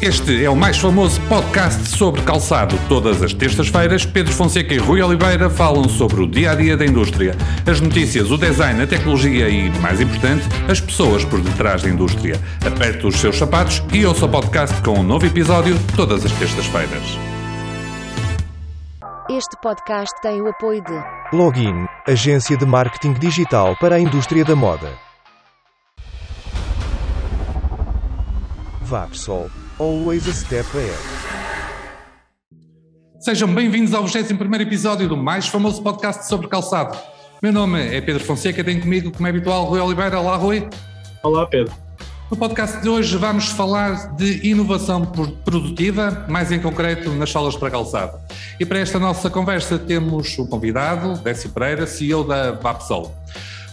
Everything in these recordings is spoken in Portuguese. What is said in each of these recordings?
Este é o mais famoso podcast sobre calçado. Todas as terças-feiras, Pedro Fonseca e Rui Oliveira falam sobre o dia a dia da indústria, as notícias, o design, a tecnologia e, mais importante, as pessoas por detrás da indústria. Aperte os seus sapatos e ouça o podcast com um novo episódio todas as terças-feiras. Este podcast tem o apoio de Login, agência de marketing digital para a indústria da moda. Vapsol, always a step ahead. Sejam bem-vindos ao 21 episódio do mais famoso podcast sobre calçado. Meu nome é Pedro Fonseca, tenho comigo, como é habitual, Rui Oliveira. Olá, Rui. Olá, Pedro. No podcast de hoje vamos falar de inovação produtiva, mais em concreto nas solas para calçado. E para esta nossa conversa temos o convidado, Décio Pereira, CEO da Vapsol.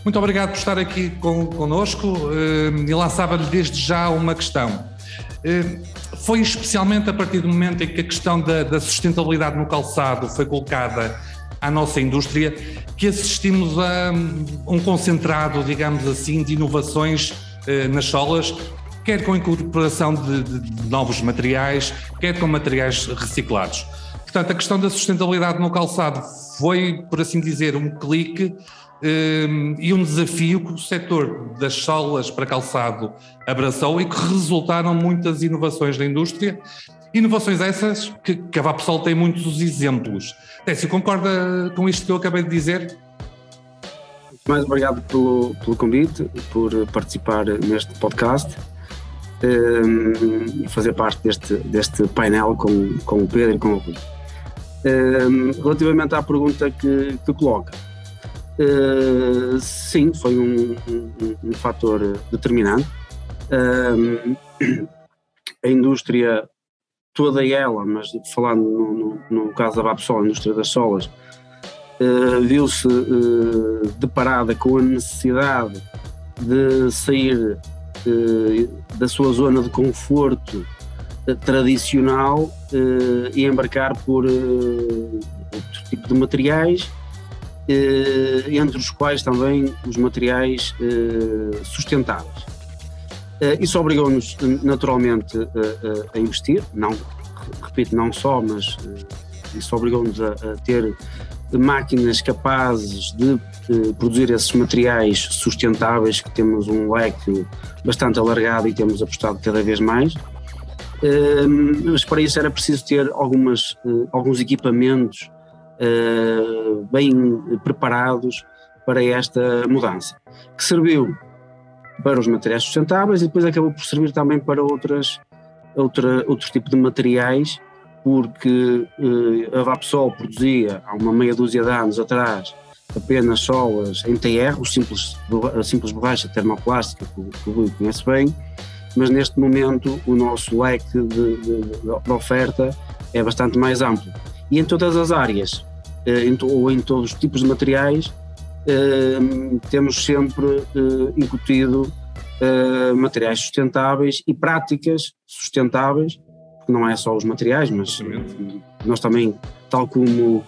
Muito obrigado por estar aqui con connosco eh, e lançava-lhe desde já uma questão. Eh, foi especialmente a partir do momento em que a questão da, da sustentabilidade no calçado foi colocada à nossa indústria que assistimos a um concentrado, digamos assim, de inovações eh, nas solas, quer com a incorporação de, de, de novos materiais, quer com materiais reciclados. Portanto, a questão da sustentabilidade no calçado foi, por assim dizer, um clique e um desafio que o setor das solas para calçado abraçou e que resultaram muitas inovações da indústria. Inovações essas que, a Vapsol tem muitos exemplos. Décio, concorda com isto que eu acabei de dizer? Mais obrigado pelo, pelo convite, por participar neste podcast e fazer parte deste, deste painel com, com o Pedro e com o Rui. Um, relativamente à pergunta que, que coloca, Uh, sim, foi um, um, um fator determinante. Uh, a indústria, toda ela, mas falando no, no, no caso da Vapsol, a indústria das solas, uh, viu-se deparada com a necessidade de sair da sua zona de conforto tradicional e embarcar por outro tipo de materiais entre os quais também os materiais eh, sustentáveis. Eh, isso obrigou-nos naturalmente a, investir, não, repito, não só, mas isso obrigou-nos a, ter máquinas capazes de produzir esses materiais sustentáveis, que temos um leque bastante alargado e temos apostado cada vez mais. mas para isso era preciso ter algumas, alguns equipamentos uh, bem preparados para esta mudança, que serviu para os materiais sustentáveis e depois acabou por servir também para outras, outra, outro tipo de materiais, porque uh, a Vapsol produzia há uma meia dúzia de anos atrás apenas solas em TR, o simples, a simples borracha termoplástica que, que o Rui conhece bem, mas neste momento o nosso leque de, de, de oferta é bastante mais amplo. E em todas as áreas, eh, ou em todos os tipos de materiais, eh, temos sempre eh, incutido materiais sustentáveis e práticas sustentáveis, porque não é só os materiais, mas nós também, tal como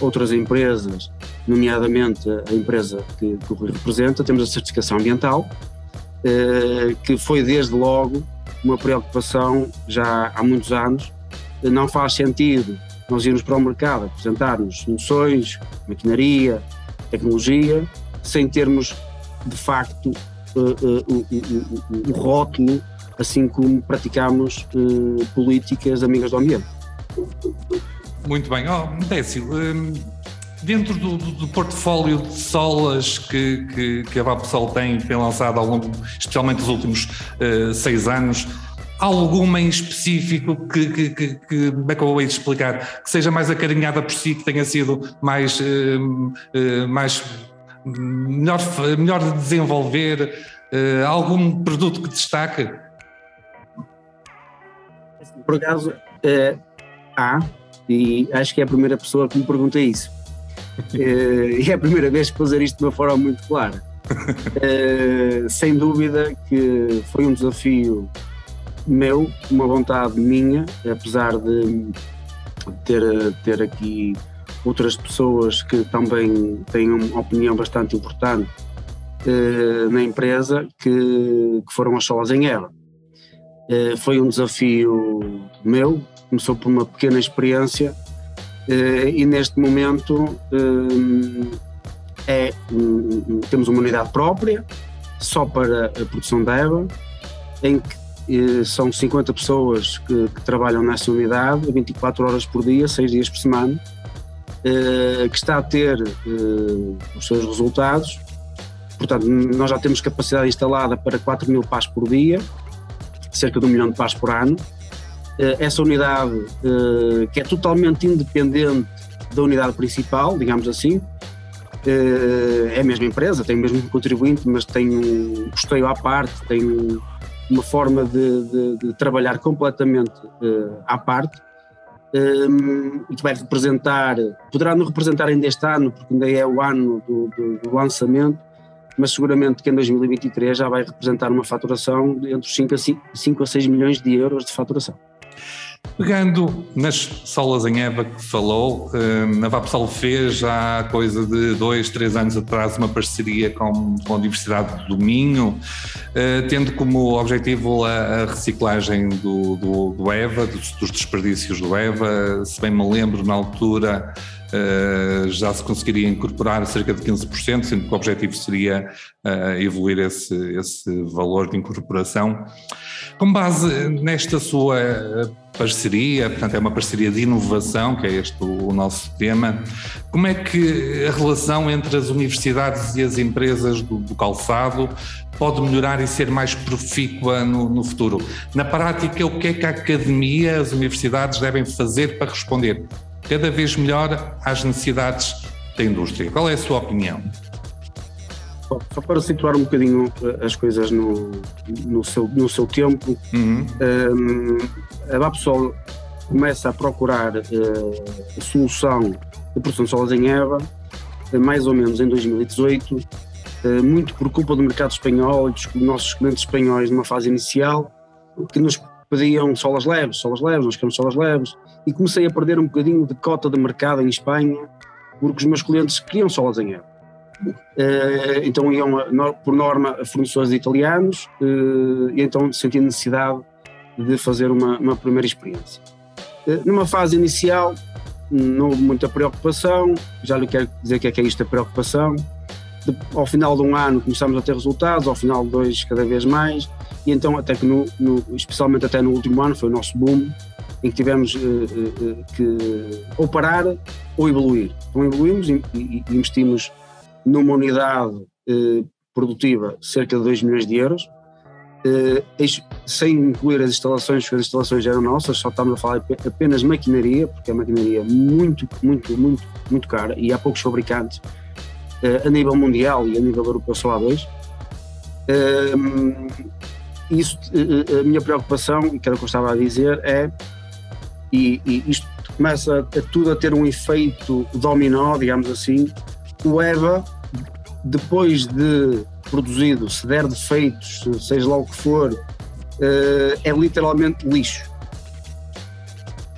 outras empresas, nomeadamente a empresa que, que o Rui representa, temos a certificação ambiental, que foi desde logo uma preocupação já há muitos anos. Não faz sentido nós irmos para o mercado apresentar-nos soluções, maquinaria, tecnologia, sem termos de facto uh, uh, o, rótulo, assim como praticamos uh, políticas amigas do ambiente. Muito bem. Oh, Décio, um, dentro do, do, do, portfólio de solas que, que, que a Vapsol tem, tem lançado ao longo, especialmente nos últimos seis anos, alguma em específico que, que, que, que me acabou de explicar, que seja mais acarinhada por si, que tenha sido mais, uh, uh, mais melhor, melhor de desenvolver, uh, algum produto que destaque? Por acaso, há, e acho que é a primeira pessoa que me pergunta isso. e é a primeira vez que vou dizer isto de uma forma muito clara. sem dúvida que foi um desafio meu, uma vontade minha, apesar de ter, ter aqui outras pessoas que também têm uma opinião bastante importante eh, na empresa, que, que, foram as solas em Eva. Uh, foi um desafio meu, começou por uma pequena experiência uh, e neste momento é, um, temos uma unidade própria só para a produção de EVA, em que são 50 pessoas que, que, trabalham nessa unidade 24 horas por dia, 6 dias por semana, que está a ter os seus resultados Portanto, nós já temos capacidade instalada para 4 mil pás por dia, cerca de um milhão de pás por ano. Eh, essa unidade, eh, que é totalmente independente da unidade principal, digamos assim, eh, é a mesma empresa, tem o mesmo contribuinte, mas tem um custeio à parte, tem uma forma de, de, de trabalhar completamente à parte e que vai representar, poderá não representar ainda este ano, porque ainda é o ano do, do, do lançamento, mas seguramente que em 2023 já vai representar uma faturação de entre 5 a, 5, 5 a 6 milhões de euros de faturação. Pegando nas solas em Eva que falou, eh, a Vapsol fez há coisa de dois, três anos atrás uma parceria com, a Universidade do Minho, eh, tendo como objetivo a, reciclagem do, do, do EVA, dos, desperdícios do EVA. Se bem me lembro, na altura já se conseguiria incorporar cerca de 15%, sendo que o objetivo seria uh, evoluir esse, esse valor de incorporação. Com base nesta sua parceria, portanto é uma parceria de inovação, que é este o nosso tema, como é que a relação entre as universidades e as empresas do, do calçado pode melhorar e ser mais profícua no, no, futuro? Na prática, o que é que a academia, as universidades devem fazer para responder cada vez melhor às necessidades da indústria. Qual é a sua opinião? Só para situar um bocadinho as coisas no, no, seu, no seu tempo, uhum. um, a Vapsol começa a procurar uh, a solução de produção de solas em Eva, uh, mais ou menos em 2018, uh, muito por culpa do mercado espanhol e dos nossos clientes espanhóis numa fase inicial, que nos pediam solas leves, solas leves, nós queremos solas leves, e comecei a perder um bocadinho de cota de mercado em Espanha, porque os meus clientes queriam solas em euro. Uh, então iam, por norma, a fornecedores italianos, uh, e então senti necessidade de fazer uma, uma primeira experiência. Numa fase inicial, não houve muita preocupação, já lhe quero dizer que é que é isto a preocupação. De, ao final de um ano começamos a ter resultados, ao final de dois cada vez mais, e então até que no, no, especialmente até no último ano foi o nosso boom em que tivemos uh, uh, que ou parar ou evoluir. Então evoluímos e, investimos numa unidade uh, produtiva cerca de 2 milhões de euros, sem incluir as instalações, porque as instalações eram nossas, só estamos a falar apenas maquinaria, porque é maquinaria muito, muito, muito, muito cara e há poucos fabricantes a nível mundial e a nível europeu só há dois isso, a minha preocupação, que era o que eu estava a dizer, é, e, e isto começa a, tudo a ter um efeito dominó, digamos assim, o EVA, depois de produzido, se der defeitos, seja lá o que for, é literalmente lixo.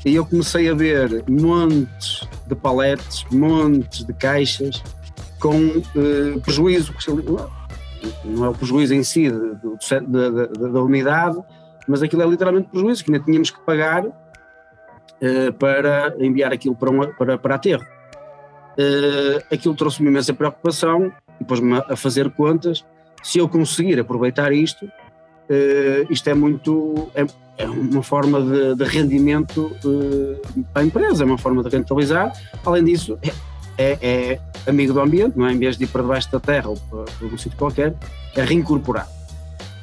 E eu comecei a ver montes de paletes, montes de caixas com uh, prejuízo não é o prejuízo em si da unidade, mas aquilo é literalmente prejuízo que ainda tínhamos que pagar uh, para enviar aquilo para, uma, para, para aterro. Uh, aquilo trouxe-me imensa preocupação e pôs-me a fazer contas. Se eu conseguir aproveitar isto, uh, isto é muito. É, é uma forma de, de rendimento para a empresa, é uma forma de rentabilizar. Além disso, é, é, é, amigo do ambiente, não é? Em vez de ir para debaixo da terra ou para, para um sítio qualquer, é reincorporar.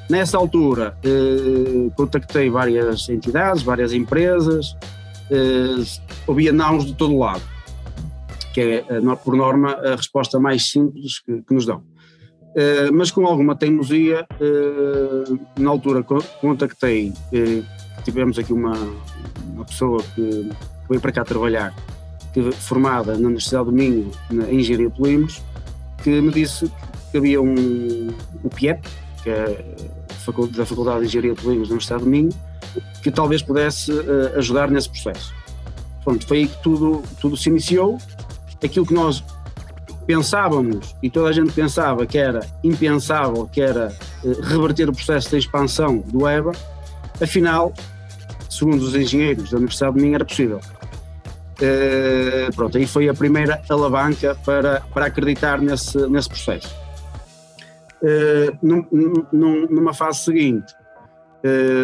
Nessa altura, eh, contactei várias entidades, várias empresas, eh, ouvia nãos de todo lado, que é, eh, por norma, a resposta mais simples que, que nos dão. Eh, mas com alguma teimosia, na altura contactei, tivemos aqui uma, uma pessoa que veio para cá trabalhar que, formada na Universidade do Minho em Engenharia de Polímeros, que me disse que havia um, o PIEP, que é da Faculdade de Engenharia de Polímeros da Universidade do Minho, que talvez pudesse uh, ajudar nesse processo. Pronto, foi aí que tudo, tudo se iniciou. Aquilo que nós pensávamos e toda a gente pensava que era impensável, que era uh, reverter o processo de expansão do EVA, Afinal, segundo os engenheiros da Universidade de Minho, era possível. Uh, pronto, aí foi a primeira alavanca para, para acreditar nesse, nesse processo. Uh, num, num, numa fase seguinte,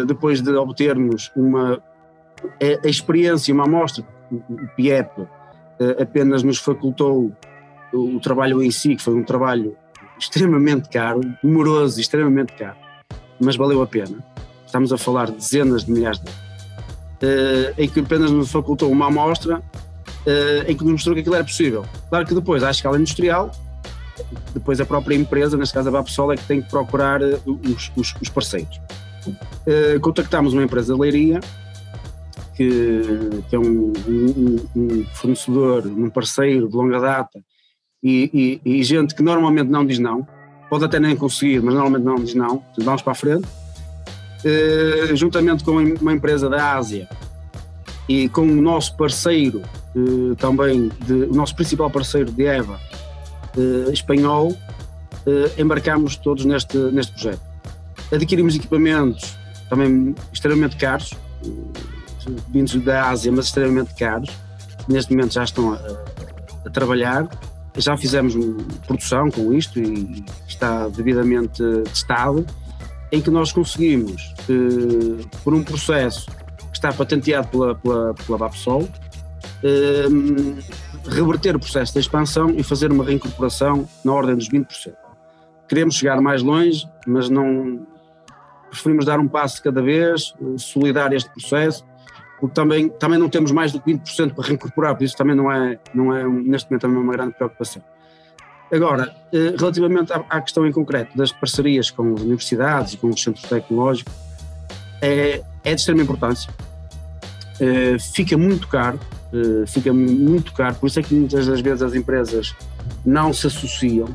depois de obtermos uma a, experiência, uma amostra, o PIEP apenas nos facultou o, trabalho em si, que foi um trabalho extremamente caro, demoroso, extremamente caro, mas valeu a pena. Estamos a falar de dezenas de milhares de euros uh, em que apenas nos facultou uma amostra em que nos mostrou que aquilo era possível. Claro que depois, à escala industrial, depois a própria empresa, neste caso a Vapsol, é que tem que procurar os, os, os, parceiros. Contactámos uma empresa de leiria, que, que é um, um, um, fornecedor, um parceiro de longa data, e, e, e, gente que normalmente não diz não, pode até nem conseguir, mas normalmente não diz não, vamos para a frente. Eh, juntamente com uma empresa da Ásia e com o nosso parceiro uh, também, de, o nosso principal parceiro de EVA, uh, espanhol, embarcamos todos neste, neste projeto. Adquirimos equipamentos também extremamente caros, vindos da Ásia, mas extremamente caros. Neste momento já estão a, a trabalhar já fizemos produção com isto e está devidamente testado em que nós conseguimos, por um processo que está patenteado pela, pela, pela Vapsol, eh, reverter o processo da expansão e fazer uma reincorporação na ordem dos 20%. Queremos chegar mais longe, mas não preferimos dar um passo de cada vez, solidar este processo, porque também, também não temos mais do que 20% para reincorporar, por isso também não é, não é neste momento também uma grande preocupação. Agora, eh, relativamente à questão em concreto das parcerias com as universidades e com os centros tecnológicos, é, é de extrema importância. Eh, fica muito caro, eh, fica muito caro, por isso é que muitas das vezes as empresas não se associam.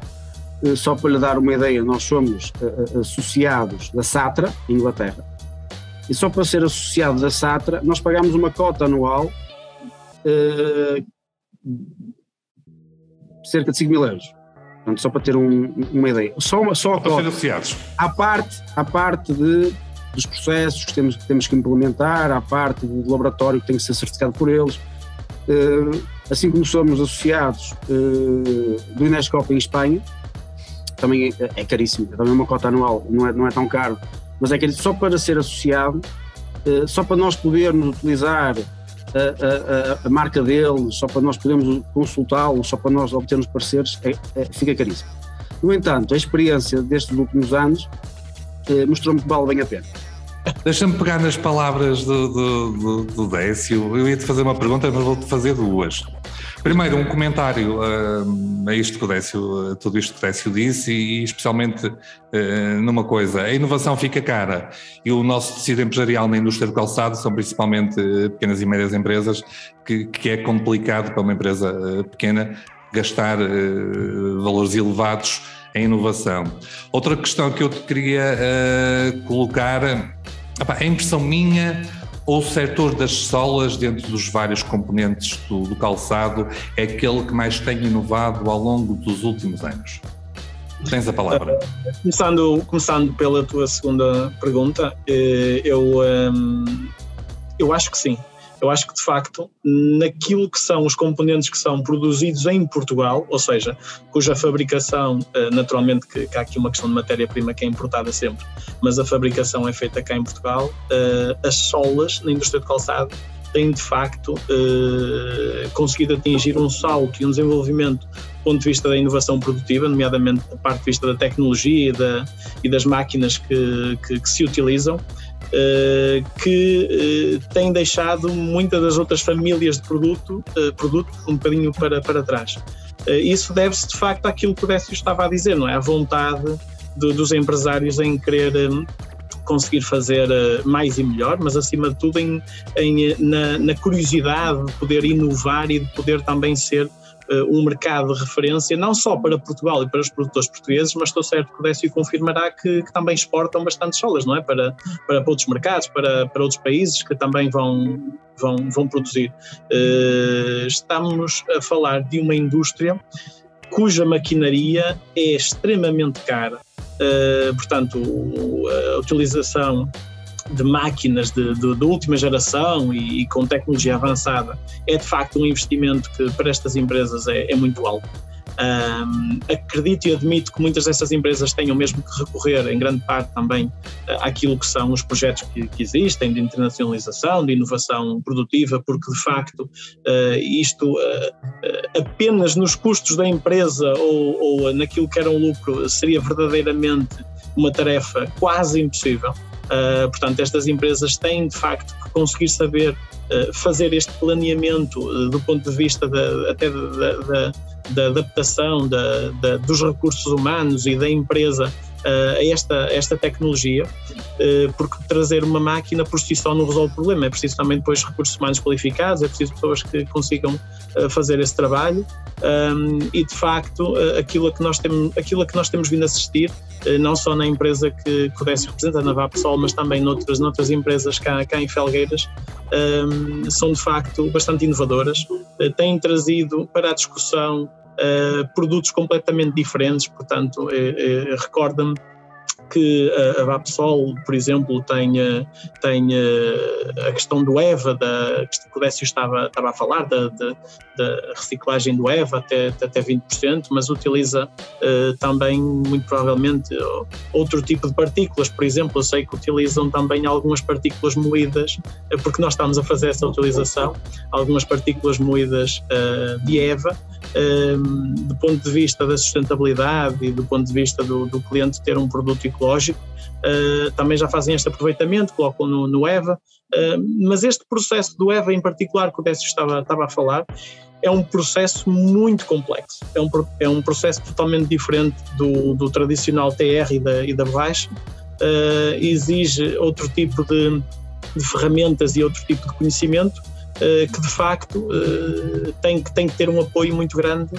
Só para lhe dar uma ideia, nós somos associados da Satra, Inglaterra, e só para ser associado da Satra, nós pagamos uma cota anual cerca de 5 mil euros. Portanto, só para ter um, uma ideia. Só, uma, só para ser associados. À parte, à parte de, dos processos que temos, que temos que implementar, à parte do laboratório que tem que ser certificado por eles. Assim como somos associados do Inescopa em Espanha, também é, é caríssimo, também é uma cota anual, não é, não é tão caro, mas é caríssimo só para ser associado, uh, só para nós podermos utilizar a, a, a, marca dele, só para nós podermos consultá-lo, só para nós obtermos parceiros, é, é, fica caríssimo. No entanto, a experiência destes últimos anos eh, mostrou-me que vale bem a pena. Deixa-me pegar nas palavras do, do, do, do Décio. Eu ia-te fazer uma pergunta, mas vou-te fazer duas. Primeiro, um comentário uh, a isto que o Décio, a tudo isto que o Décio disse e, especialmente uh, numa coisa, a inovação fica cara e o nosso tecido empresarial na indústria do calçado são principalmente uh, pequenas e médias empresas que, que é complicado para uma empresa pequena gastar valores elevados em inovação. Outra questão que eu te queria colocar, a impressão minha ou o setor das solas, dentro dos vários componentes do, do, calçado, é aquele que mais tem inovado ao longo dos últimos anos? Tens a palavra. Começando, começando pela tua segunda pergunta, uh, eu, um, eu acho que sim. Eu acho que, de facto, naquilo que são os componentes que são produzidos em Portugal, ou seja, cuja fabricação, eh, naturalmente, que, que há aqui uma questão de matéria-prima que é importada sempre, mas a fabricação é feita cá em Portugal, eh, as solas na indústria de calçado têm, de facto, eh, conseguido atingir um salto e um desenvolvimento do ponto de vista da inovação produtiva, nomeadamente da parte de vista da tecnologia e, da, e das máquinas que, que, que se utilizam, que uh, tem deixado muitas das outras famílias de produto, uh, produto um bocadinho para, para trás. isso deve-se de facto àquilo que o Décio estava a dizer, não é? A vontade do, dos empresários em querer conseguir fazer mais e melhor, mas acima de tudo em, em na, na curiosidade de poder inovar e de poder também ser um mercado de referência, não só para Portugal e para os produtores portugueses, mas estou certo que o Décio confirmará que, que, também exportam bastante solas, não é? Para, para outros mercados, para, para outros países que também vão, vão, vão produzir. Uh, estamos a falar de uma indústria cuja maquinaria é extremamente cara. Uh, portanto, a utilização de máquinas de, última geração e, e, com tecnologia avançada é de facto um investimento que para estas empresas é, é muito alto. Um, acredito e admito que muitas dessas empresas tenham mesmo que recorrer, em grande parte também, àquilo que são os projetos que, que existem de internacionalização, de inovação produtiva, porque de facto uh, isto uh, apenas nos custos da empresa ou, ou naquilo que era um lucro seria verdadeiramente uma tarefa quase impossível. Uh, portanto, estas empresas têm de facto que conseguir saber uh, fazer este planeamento uh, do ponto de vista de, até da, da adaptação da, da, dos recursos humanos e da empresa a esta, esta tecnologia, porque trazer uma máquina por si só não resolve o problema, é preciso também depois recursos humanos qualificados, é preciso pessoas que consigam fazer esse trabalho. E de facto aquilo a que nós temos, aquilo a que nós temos vindo a assistir, não só na empresa que, que o Décio representa, na Vapsol, mas também noutras, noutras empresas cá, cá em Felgueiras, são de facto bastante inovadoras, têm trazido para a discussão produtos completamente diferentes, portanto, uh, uh, recorda-me que a, a Vapsol, por exemplo, tem, tem a questão do EVA, da, que o Décio estava, estava a falar, da, da, da reciclagem do EVA até, até 20%, mas utiliza uh, também, muito provavelmente, outro tipo de partículas. Por exemplo, eu sei que utilizam também algumas partículas moídas, uh, porque nós estamos a fazer essa utilização, algumas partículas moídas uh, de EVA, do ponto de vista da sustentabilidade e do ponto de vista do, do cliente ter um produto ecológico, também já fazem este aproveitamento, colocam no, no EVA, mas este processo do EVA em particular que o Décio estava, estava a falar, é um processo muito complexo. É um, é um processo totalmente diferente do, do tradicional TR e da, e da baixa. Uh, exige outro tipo de, de, ferramentas e outro tipo de conhecimento uh, que, de facto, uh, tem, que, tem que ter um apoio muito grande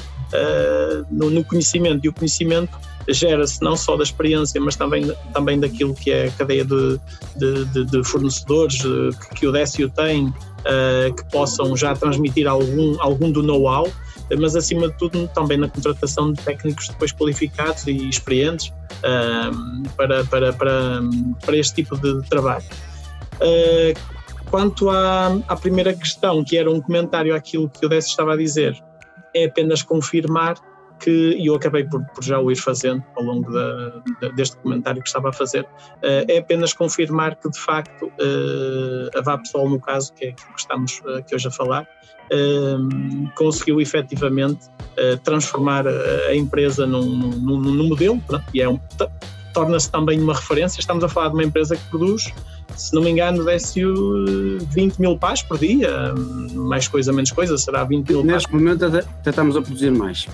no, conhecimento. E o conhecimento gera-se não só da experiência, mas também, também daquilo que é a cadeia de, de, de, de fornecedores que, que o Décio tem, uh, que possam já transmitir algum, algum do know-how, mas acima de tudo também na contratação de técnicos depois qualificados e experientes uh, para, para, para, para este tipo de trabalho. Uh, quanto à, à primeira questão, que era um comentário àquilo que o Décio estava a dizer, é apenas confirmar que eu acabei por, por, já o ir fazendo ao longo da, da, deste comentário que estava a fazer, uh, é apenas confirmar que de facto uh, a Vapsol, no caso que é que estamos aqui hoje a falar, uh, conseguiu efetivamente transformar a empresa num, num, num modelo e é um, torna-se também uma referência. Estamos a falar de uma empresa que produz se não me engano, desce 20 mil pás por dia, mais coisa, menos coisa, será 20 mil Neste pás. momento até, até estamos a produzir mais.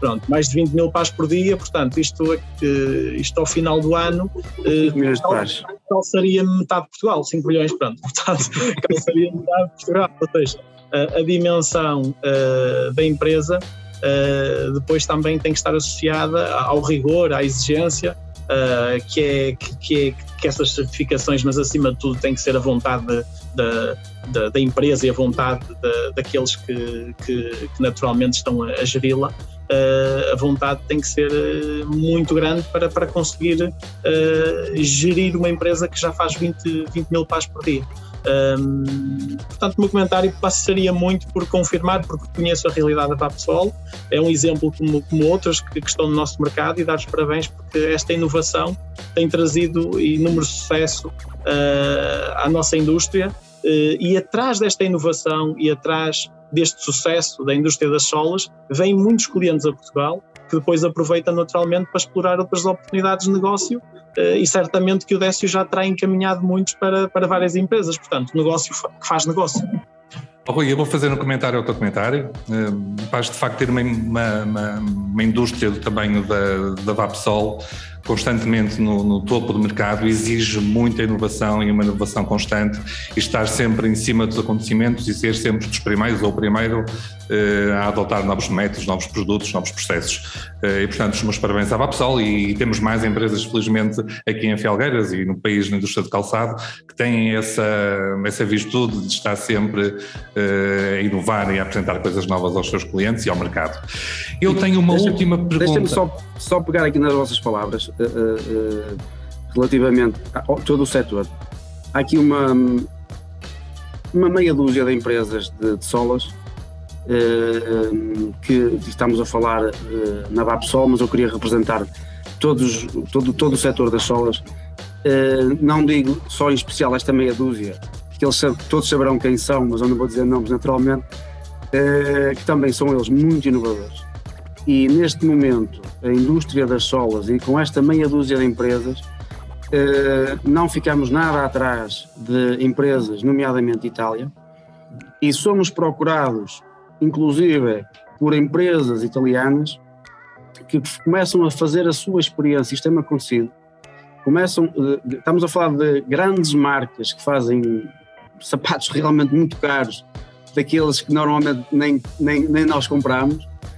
Pronto, mais de 20 mil pás por dia, portanto, isto, eh, isto ao final do ano calçaria metade de Portugal, 5 milhões, pronto, portanto, calçaria metade de Portugal, ou seja, a, a dimensão uh, da empresa uh, depois também tem que estar associada ao rigor, à exigência, uh, que, é, que, que, é, que essas certificações, mas acima de tudo tem que ser a vontade da, da, da empresa e a vontade de, daqueles que, que, que, naturalmente estão a, a geri-la a vontade tem que ser uh, muito grande para, para conseguir uh, gerir uma empresa que já faz 20, 20 mil pás por dia. Um, portanto, o meu comentário passaria muito por confirmar, porque conheço a realidade da Vapsol, é um exemplo como, como outros que, que, estão no nosso mercado e dar-lhes parabéns porque esta inovação tem trazido inúmero sucesso uh, à nossa indústria uh, e atrás desta inovação e atrás deste sucesso da indústria das solas, vêm muitos clientes a Portugal que depois aproveitam naturalmente para explorar outras oportunidades de negócio eh, e certamente que o Décio já terá encaminhado muitos para, para várias empresas, portanto, negócio que faz negócio. Oh, Rui, eu vou fazer um comentário ao teu comentário. Uh, vais de facto ter uma, uma, uma, uma indústria do tamanho da, da Vapsol constantemente no, no, topo do mercado, exige muita inovação e uma inovação constante e estar sempre em cima dos acontecimentos e ser sempre dos primeiros ou primeiro eh, a adotar novos métodos, novos produtos, novos processos. Eh, e, portanto, os meus parabéns à Vapsol e, e temos mais empresas, felizmente, aqui em Felgueiras e no país, na indústria de calçado, que têm essa, essa virtude de estar sempre eh, a inovar e a apresentar coisas novas aos seus clientes e ao mercado. Eu tenho uma deixa, última pergunta. Deixa-me só, só pegar aqui nas vossas palavras relativamente a todo o setor. há aqui uma, uma meia dúzia de empresas de, de solas que estamos a falar na VAPSOL, mas eu queria representar todos, todo, todo o setor das solas. não digo só em especial esta meia dúzia, que eles todos saberão quem são, mas eu não vou dizer nomes naturalmente, que também são eles muito inovadores. E neste momento, a indústria das solas e com esta meia dúzia de empresas, não ficamos nada atrás de empresas, nomeadamente Itália, e somos procurados inclusive por empresas italianas que começam a fazer a sua experiência, isto tem acontecido, começam, eh, estamos a falar de grandes marcas que fazem sapatos realmente muito caros, daqueles que normalmente nem, nem, nem nós compramos, eh,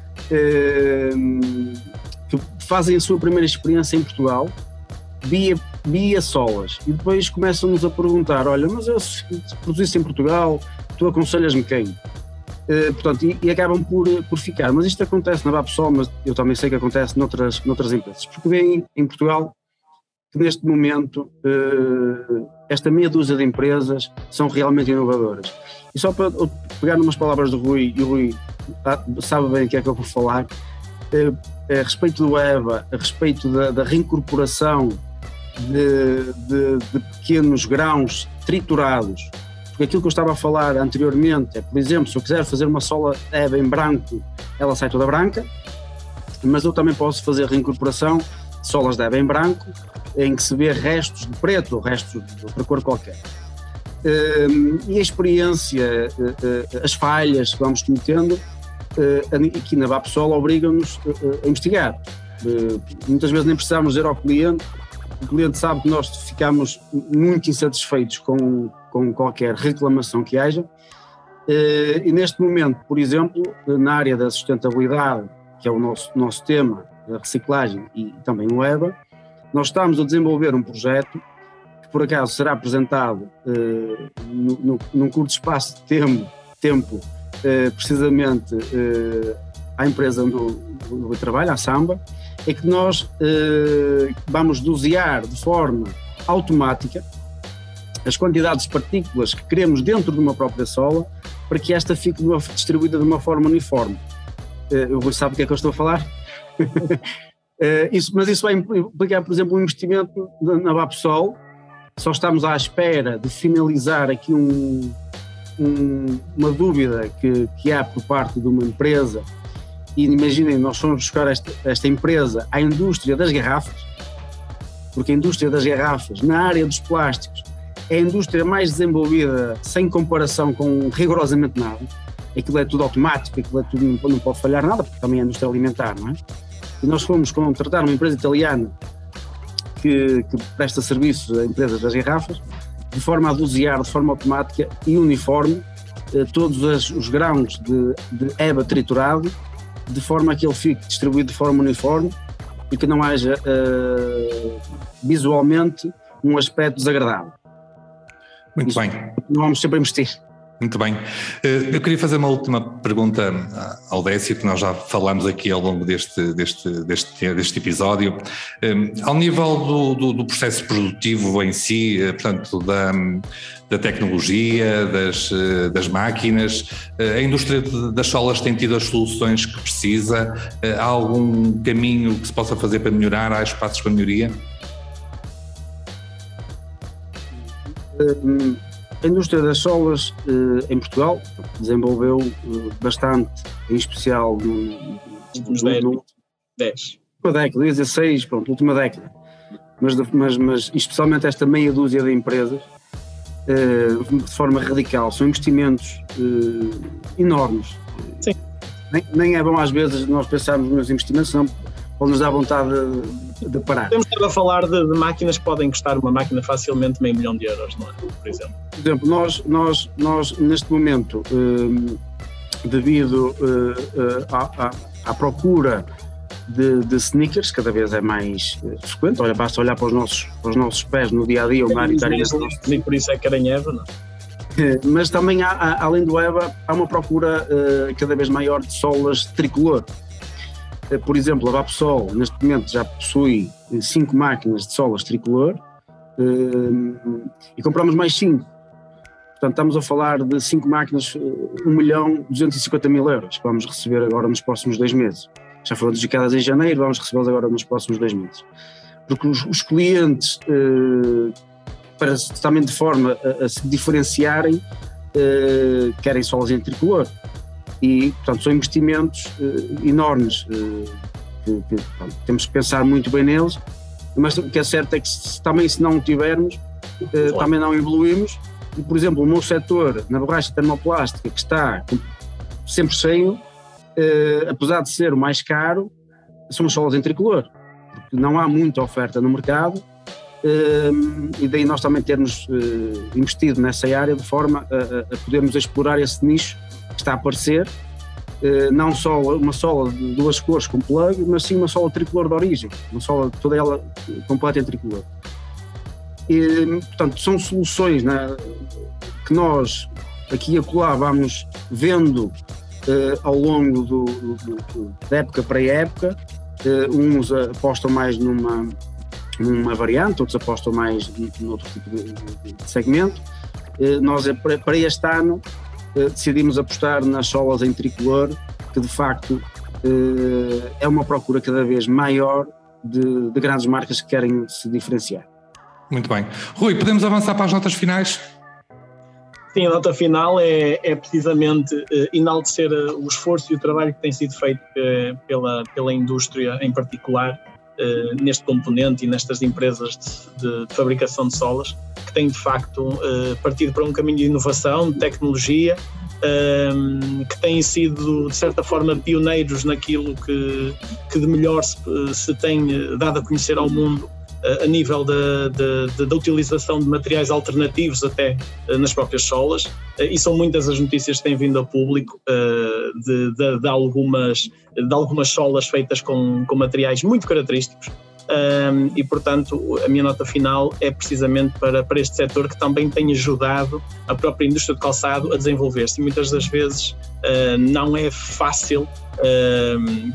que fazem a sua primeira experiência em Portugal, via, via solas, e depois começam-nos a perguntar, olha, mas eu se produzisse em Portugal, tu aconselhas-me quem? Eh, portanto, e, e, acabam por, por ficar. Mas isto acontece na Vapsol, mas eu também sei que acontece noutras, noutras empresas. Porque vem em Portugal que neste momento uh, esta meia dúzia de empresas são realmente inovadoras. E só para pegar umas palavras do Rui, e o Rui sabe bem o que é que eu vou falar, a respeito do EVA, a respeito da, da reincorporação de, de, de pequenos grãos triturados porque aquilo que eu estava a falar anteriormente é, por exemplo, se eu quiser fazer uma sola EVA em branco, ela sai toda branca, mas eu também posso fazer reincorporação de solas de EVA em branco, em que se vê restos de preto ou restos de outra cor qualquer. Hum, e a experiência, eh, eh, as falhas que vamos cometendo, eh, aqui na Vapsol obrigam-nos a investigar. Muitas vezes nem precisamos dizer ao cliente, o cliente sabe que nós ficamos muito insatisfeitos com, com qualquer reclamação que haja. Eh, e neste momento, por exemplo, na área da sustentabilidade, que é o nosso, nosso tema, da reciclagem e também o EBA, nós estamos a desenvolver um projeto que por acaso será apresentado eh, no, no, num curto espaço de tempo, tempo eh, precisamente à empresa do, do trabalho, à Samba, é que nós vamos dosear de forma automática as quantidades de partículas que queremos dentro de uma própria sola para que esta fique distribuída de uma forma uniforme. Uh, o Rui sabe o que é que eu estou a falar? isso, mas isso vai implicar, por exemplo, um investimento na Vapsol. Só estamos à espera de finalizar aqui um, um, uma dúvida que, que há por parte de uma empresa. E imaginem, nós fomos buscar esta, esta empresa à indústria das garrafas, porque a indústria das garrafas, na área dos plásticos, é a indústria mais desenvolvida sem comparação com rigorosamente nada. Aquilo é tudo automático, aquilo é tudo, não, não pode falhar nada, porque também é indústria alimentar, não é? E nós fomos contratar uma empresa italiana que, que presta serviços a empresas das garrafas, de forma a dosear de forma automática e uniforme eh, todos os, os grãos de, de EBA triturado, de forma a que ele fique distribuído de forma uniforme e que não haja uh, visualmente um aspecto desagradável. Muito bem. Vamos sempre investir. Muito bem. Eh, eu queria fazer uma última pergunta ao Décio, que nós já falamos aqui ao longo deste, deste, deste, deste episódio. Eh, ao nível do, do, do processo produtivo em si, eh, portanto, da, da tecnologia, das, das máquinas, a indústria das solas tem tido as soluções que precisa? Há algum caminho que se possa fazer para melhorar? Há espaços para melhoria? A indústria das solas em Portugal desenvolveu bastante, em especial no, últimos 10. Última década, ia dizer 6, pronto, última década. Mas, mas, mas especialmente esta meia dúzia de empresas, de forma radical, são investimentos enormes. Sim. Nem, nem é bom às vezes nós pensarmos nos investimentos, senão pode nos dar vontade de, de parar. Podemos estar a falar de, de, máquinas que podem custar uma máquina facilmente meio milhão de euros, não é? Por exemplo. Por exemplo, nós, nós, nós neste momento, eh, devido eh, à, à, à, procura de, de, sneakers, cada vez é mais eh, frequente, olha, basta olhar para os nossos, para os nossos pés no dia a dia, o mar e por isso é que caranheva, não é? Mas também, há, além do EVA, há uma procura cada vez maior de solas tricolor. Eh, por exemplo, a Vapsol neste momento já possui cinco máquinas de solas tricolor, Uh, e compramos mais 5. Portanto, estamos a falar de 5 máquinas, 1 milhão 250 mil euros, que vamos receber agora nos próximos dois meses. Já foram dedicadas em janeiro, vamos recebê-las agora nos próximos dois meses. Porque os, os clientes, para também de forma a, a se diferenciarem, querem solas em tricolor. E, portanto, são investimentos enormes que, que pronto, temos que pensar muito bem neles, mas o que é certo é que se, também se não tivermos, eh, também não evoluímos. E, por exemplo, o meu setor na borracha termoplástica, que está sempre cheio, apesar de ser o mais caro, são as solas em tricolor, porque não há muita oferta no mercado. Eh, e daí nós também termos eh, investido nessa área de forma a, a podermos explorar esse nicho está a aparecer eh, não só uma sola de duas cores com plug, mas sim uma sola tricolor de origem, uma sola toda ela completa em tricolor. E, portanto, são soluções né, que nós aqui e acolá vamos vendo uh, ao longo do, do, do, da época para época. Uh, uns apostam mais numa, numa variante, outros apostam mais num outro tipo de, de segmento. Uh, nós, para este ano, eh, decidimos apostar nas solas em tricolor, que de facto eh, é uma procura cada vez maior de, de grandes marcas que querem se diferenciar. Muito bem. Rui, podemos avançar para as notas finais? Sim, a nota final é, é precisamente uh, enaltecer o esforço e o trabalho que tem sido feito pela, pela indústria em particular neste componente e nestas empresas de, de, de, fabricação de solas, que têm de facto partido para um caminho de inovação, de tecnologia, que têm sido de certa forma pioneiros naquilo que, que de melhor se, se tem dado a conhecer ao mundo a nível da, da, utilização de materiais alternativos até eh, nas próprias solas, eh, e são muitas as notícias que têm vindo a público eh, de, de, de algumas, de algumas solas feitas com, com materiais muito característicos. Um, e, portanto, a minha nota final é precisamente para, para este setor que também tem ajudado a própria indústria de calçado a desenvolver-se. Muitas das vezes uh, não é fácil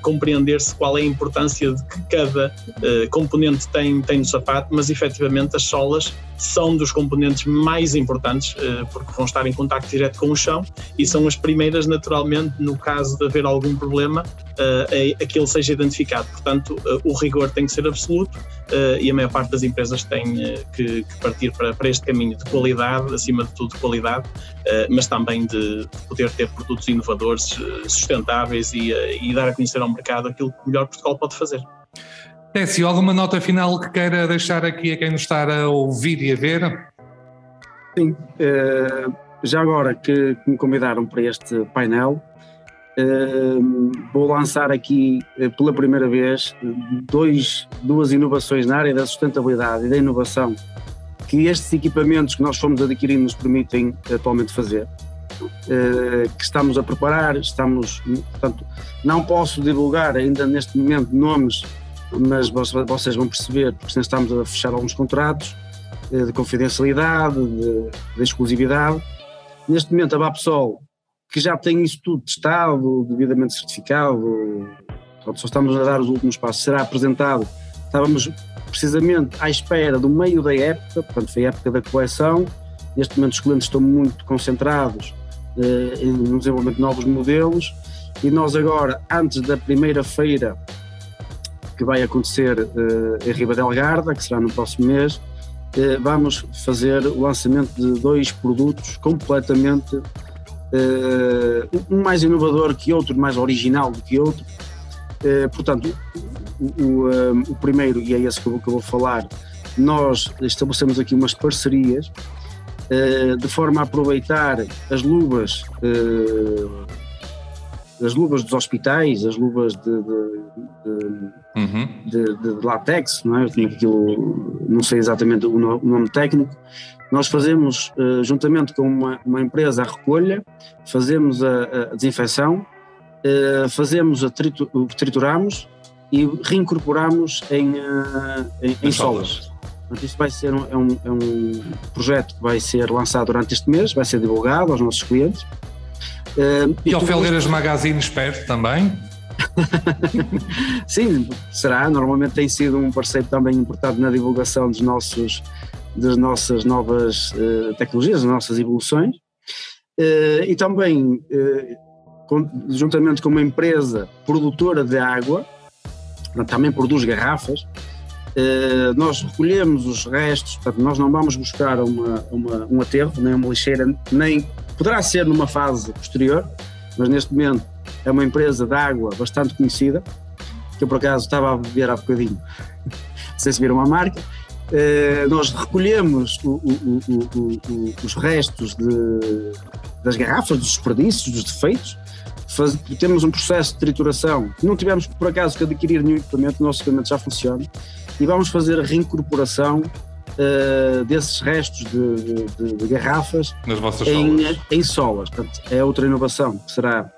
compreender-se qual é a importância de que cada uh, componente tem, tem no sapato, mas efetivamente as solas são dos componentes mais importantes uh, porque vão estar em contato direto com o chão e são as primeiras, naturalmente, no caso de haver algum problema, uh, a, que ele seja identificado. Portanto, o rigor tem que ser absoluto e a maior parte das empresas tem que, que, partir para, para este caminho de qualidade, acima de tudo qualidade, mas também de, de poder ter produtos inovadores, sustentáveis e e, dar a conhecer ao mercado aquilo que melhor Portugal pode fazer. Técio, alguma nota final que queira deixar aqui a quem nos está a ouvir e a ver? Sim, eh, já agora que me convidaram para este painel, eh, vou lançar aqui eh, pela primeira vez dois, duas inovações na área da sustentabilidade e da inovação que estes equipamentos que nós fomos adquirindo nos permitem atualmente fazer. Eh, que estamos a preparar, estamos, portanto, não posso divulgar ainda neste momento nomes, mas vocês vão perceber, porque estamos a fechar alguns contratos eh, de confidencialidade, de, de exclusividade. Neste momento a Bapsol, que já tem isso tudo testado, devidamente certificado, portanto, só estamos a dar os últimos passos, será apresentado. Estávamos precisamente à espera do meio da época, portanto foi a época da coleção, neste momento os clientes estão muito concentrados eh, no desenvolvimento de novos modelos. E nós agora, antes da primeira feira que vai acontecer eh, em Riba del Garda, que será no próximo mês, eh, vamos fazer o lançamento de dois produtos completamente um mais inovador que outro, mais original do que outro. Portanto, o, o, o primeiro, e é esse que eu, que eu vou falar, nós estabelecemos aqui umas parcerias eh, de forma a aproveitar as luvas eh, as luvas dos hospitais, as luvas de, de, de, uhum. de, látex, não é? Aquilo, não sei exatamente o nome técnico. Nós fazemos, uh, juntamente com uma, uma, empresa, a recolha, fazemos a, a desinfecção, uh, fazemos a tritu, trituramos e reincorporamos em, uh, em, em solas. Portanto, isto vai ser um, é um, é um projeto que vai ser lançado durante este mês, vai ser divulgado aos nossos clientes. Uh, e, e ao Felgueiras Magazine espero também? Sim, será. Normalmente tem sido um parceiro também importante na divulgação dos nossos, das nossas novas uh, tecnologias, das nossas evoluções, uh, e também, com, juntamente com uma empresa produtora de água, também produz garrafas, nós recolhemos os restos, portanto, nós não vamos buscar uma, uma, um aterro, nem uma lixeira, nem poderá ser numa fase posterior, mas neste momento é uma empresa de água bastante conhecida, que eu por acaso estava a beber há bocadinho, sei se viram a marca, Uh, nós recolhemos o, o, o, os restos de, das garrafas, dos desperdícios, dos defeitos, faz, temos um processo de trituração, não tivemos por acaso que adquirir nenhum equipamento, o nosso equipamento já funciona, e vamos fazer a reincorporação uh, desses restos de, de, de garrafas em, solas. em solas. Portanto, é outra inovação que será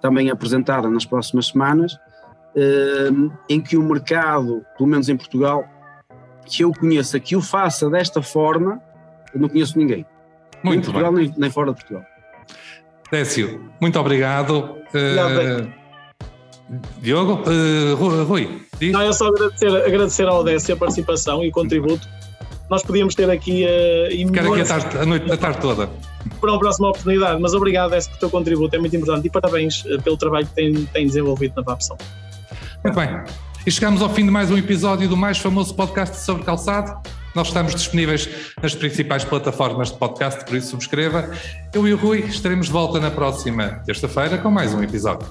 também apresentada nas próximas semanas, uh, em que o mercado, pelo menos em Portugal, que eu conheça que o faça desta forma, eu não conheço ninguém. Muito nem em Portugal, bem. nem, nem, fora de Portugal. Décio, muito obrigado. Uh, Diogo, uh, Rui, diz? Não, é só agradecer, agradecer ao Décio a participação e o contributo. Nós podíamos ter aqui uh, Ficar aqui a tarde, a, noite, a tarde toda. Para uma próxima oportunidade, mas obrigado, Décio, pelo teu contributo, é muito importante e parabéns pelo trabalho que tem, tem desenvolvido na VAPSão. Muito bem. E chegamos ao fim de mais um episódio do mais famoso podcast sobre calçado. Nós estamos disponíveis nas principais plataformas de podcast, por isso subscreva. Eu e o Rui estaremos de volta na próxima terça-feira com mais um episódio.